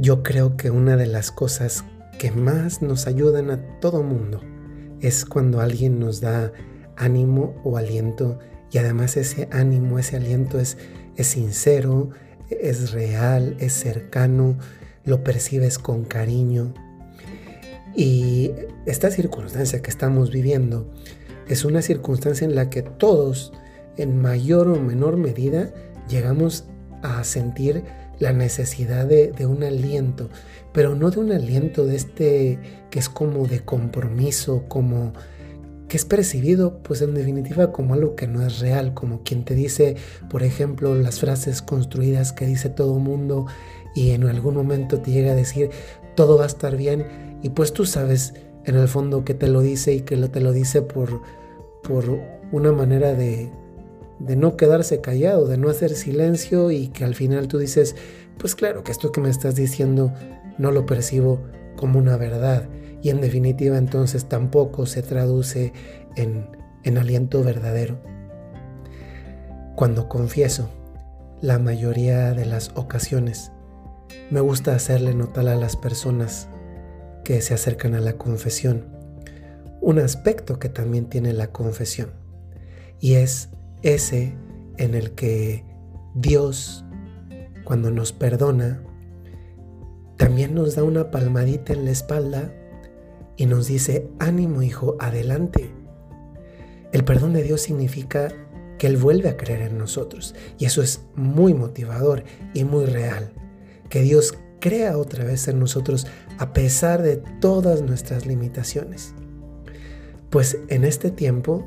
Yo creo que una de las cosas que más nos ayudan a todo mundo es cuando alguien nos da ánimo o aliento y además ese ánimo, ese aliento es, es sincero, es real, es cercano, lo percibes con cariño. Y esta circunstancia que estamos viviendo es una circunstancia en la que todos, en mayor o menor medida, llegamos a sentir la necesidad de, un aliento, pero no de un aliento de este que es como de compromiso, como que es percibido pues en definitiva como algo que no es real, como quien te dice, por ejemplo, las frases construidas que dice todo mundo y en algún momento te llega a decir todo va a estar bien y pues tú sabes en el fondo que te lo dice y que te lo dice por, por una manera de, de no quedarse callado, de no hacer silencio y que al final tú dices, pues claro que esto que me estás diciendo no lo percibo como una verdad y en definitiva entonces tampoco se traduce en, en aliento verdadero. Cuando confieso, la mayoría de las ocasiones, me gusta hacerle notar a las personas que se acercan a la confesión un aspecto que también tiene la confesión y es ese en el que Dios, cuando nos perdona, también nos da una palmadita en la espalda y nos dice, ánimo hijo, adelante. El perdón de Dios significa que Él vuelve a creer en nosotros y eso es muy motivador y muy real. Que Dios crea otra vez en nosotros a pesar de todas nuestras limitaciones. Pues en este tiempo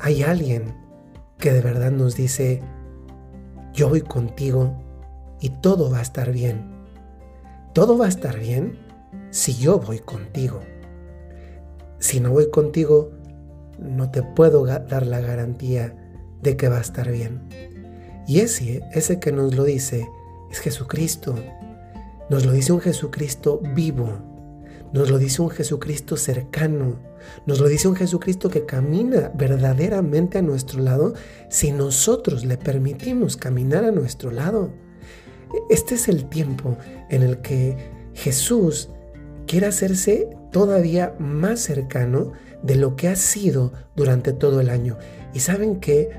hay alguien que de verdad nos dice, yo voy contigo y todo va a estar bien. Todo va a estar bien si yo voy contigo si no voy contigo, no te puedo dar la garantía de que va a estar bien. Y ese, ese que nos lo dice es Jesucristo. Nos lo dice un Jesucristo vivo. Nos lo dice un Jesucristo cercano. Nos lo dice un Jesucristo que camina verdaderamente a nuestro lado si nosotros le permitimos caminar a nuestro lado. Este es el tiempo en el que Jesús quiere hacerse todavía más cercano de lo que ha sido durante todo el año. Y saben que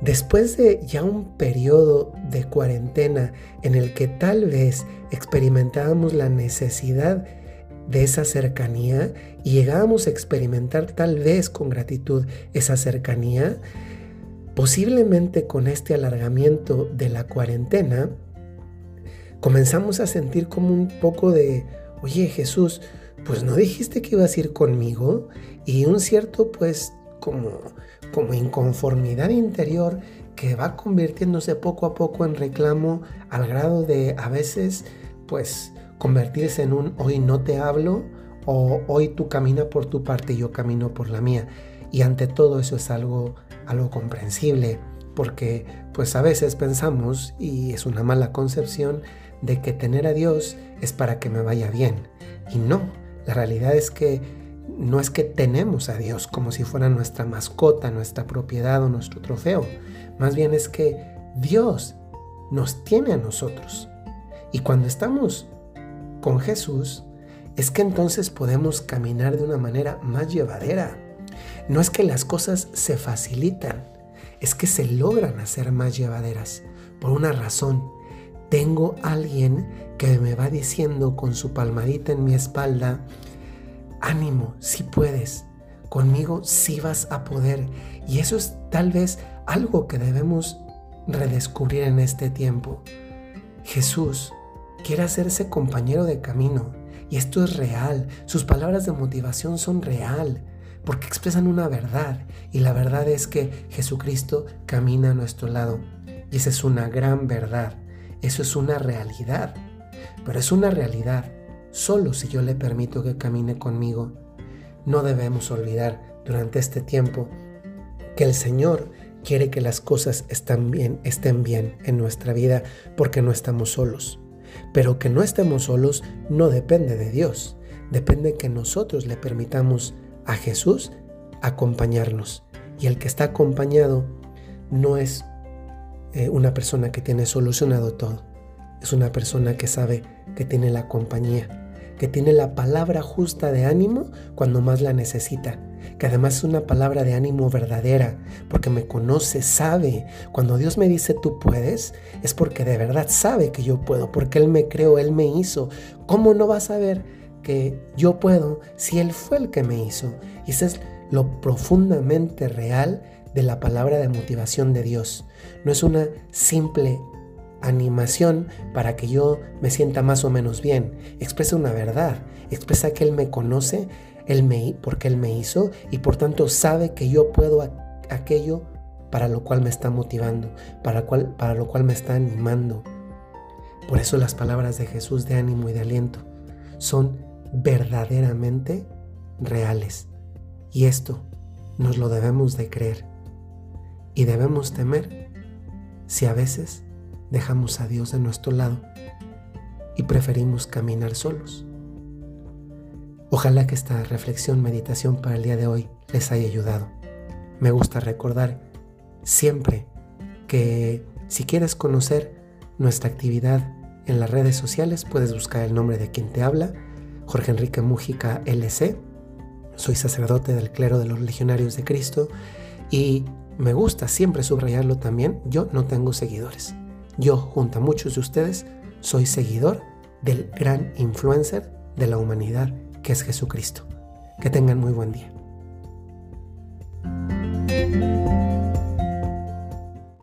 después de ya un periodo de cuarentena en el que tal vez experimentábamos la necesidad de esa cercanía y llegábamos a experimentar tal vez con gratitud esa cercanía, posiblemente con este alargamiento de la cuarentena, comenzamos a sentir como un poco de oye Jesús, pues no dijiste que ibas a ir conmigo y un cierto pues como, como inconformidad interior que va convirtiéndose poco a poco en reclamo al grado de a veces pues convertirse en un hoy no te hablo o hoy tú camina por tu parte y yo camino por la mía. Y ante todo eso es algo, algo comprensible porque pues a veces pensamos, y es una mala concepción, de que tener a Dios es para que me vaya bien. Y no, la realidad es que no es que tenemos a Dios como si fuera nuestra mascota, nuestra propiedad o nuestro trofeo. Más bien es que Dios nos tiene a nosotros. Y cuando estamos con Jesús, es que entonces podemos caminar de una manera más llevadera. No es que las cosas se facilitan, es que se logran hacer más llevaderas por una razón tengo alguien que me va diciendo con su palmadita en mi espalda, ánimo, si puedes, conmigo sí vas a poder. Y eso es tal vez algo que debemos redescubrir en este tiempo. Jesús quiere hacerse compañero de camino y esto es real. Sus palabras de motivación son real porque expresan una verdad y la verdad es que Jesucristo camina a nuestro lado y esa es una gran verdad. Eso es una realidad, pero es una realidad solo si yo le permito que camine conmigo. No debemos olvidar durante este tiempo que el Señor quiere que las cosas estén bien, estén bien en nuestra vida porque no estamos solos. Pero que no estemos solos no depende de Dios, depende que nosotros le permitamos a Jesús acompañarnos. Y el que está acompañado no es eh, una persona que tiene solucionado todo. es una persona que sabe que tiene la compañía, que tiene la palabra justa de ánimo cuando más la necesita, que además es una palabra de ánimo verdadera, porque me conoce, sabe. Cuando Dios me dice tú puedes, es porque de verdad sabe que yo puedo, porque Él me creó, Él me hizo. ¿Cómo no va a saber que yo puedo si Él fue el que me hizo? Y eso es lo profundamente real de la palabra de motivación de Dios. No es una simple animación para que yo me sienta más o menos bien. Expresa una verdad, expresa que Él me conoce, él me, porque Él me hizo y por tanto sabe que yo puedo aquello para lo cual me está motivando, para, cual, para lo cual me está animando. Por eso las palabras de Jesús de ánimo y de aliento son verdaderamente reales. Y esto nos lo debemos de creer. Y debemos temer si a veces dejamos a Dios de nuestro lado y preferimos caminar solos. Ojalá que esta reflexión, meditación para el día de hoy les haya ayudado. Me gusta recordar siempre que si quieres conocer nuestra actividad en las redes sociales, puedes buscar el nombre de quien te habla, Jorge Enrique Mújica LC. Soy sacerdote del clero de los legionarios de Cristo y me gusta siempre subrayarlo también, yo no tengo seguidores. Yo, junto a muchos de ustedes, soy seguidor del gran influencer de la humanidad que es Jesucristo. Que tengan muy buen día.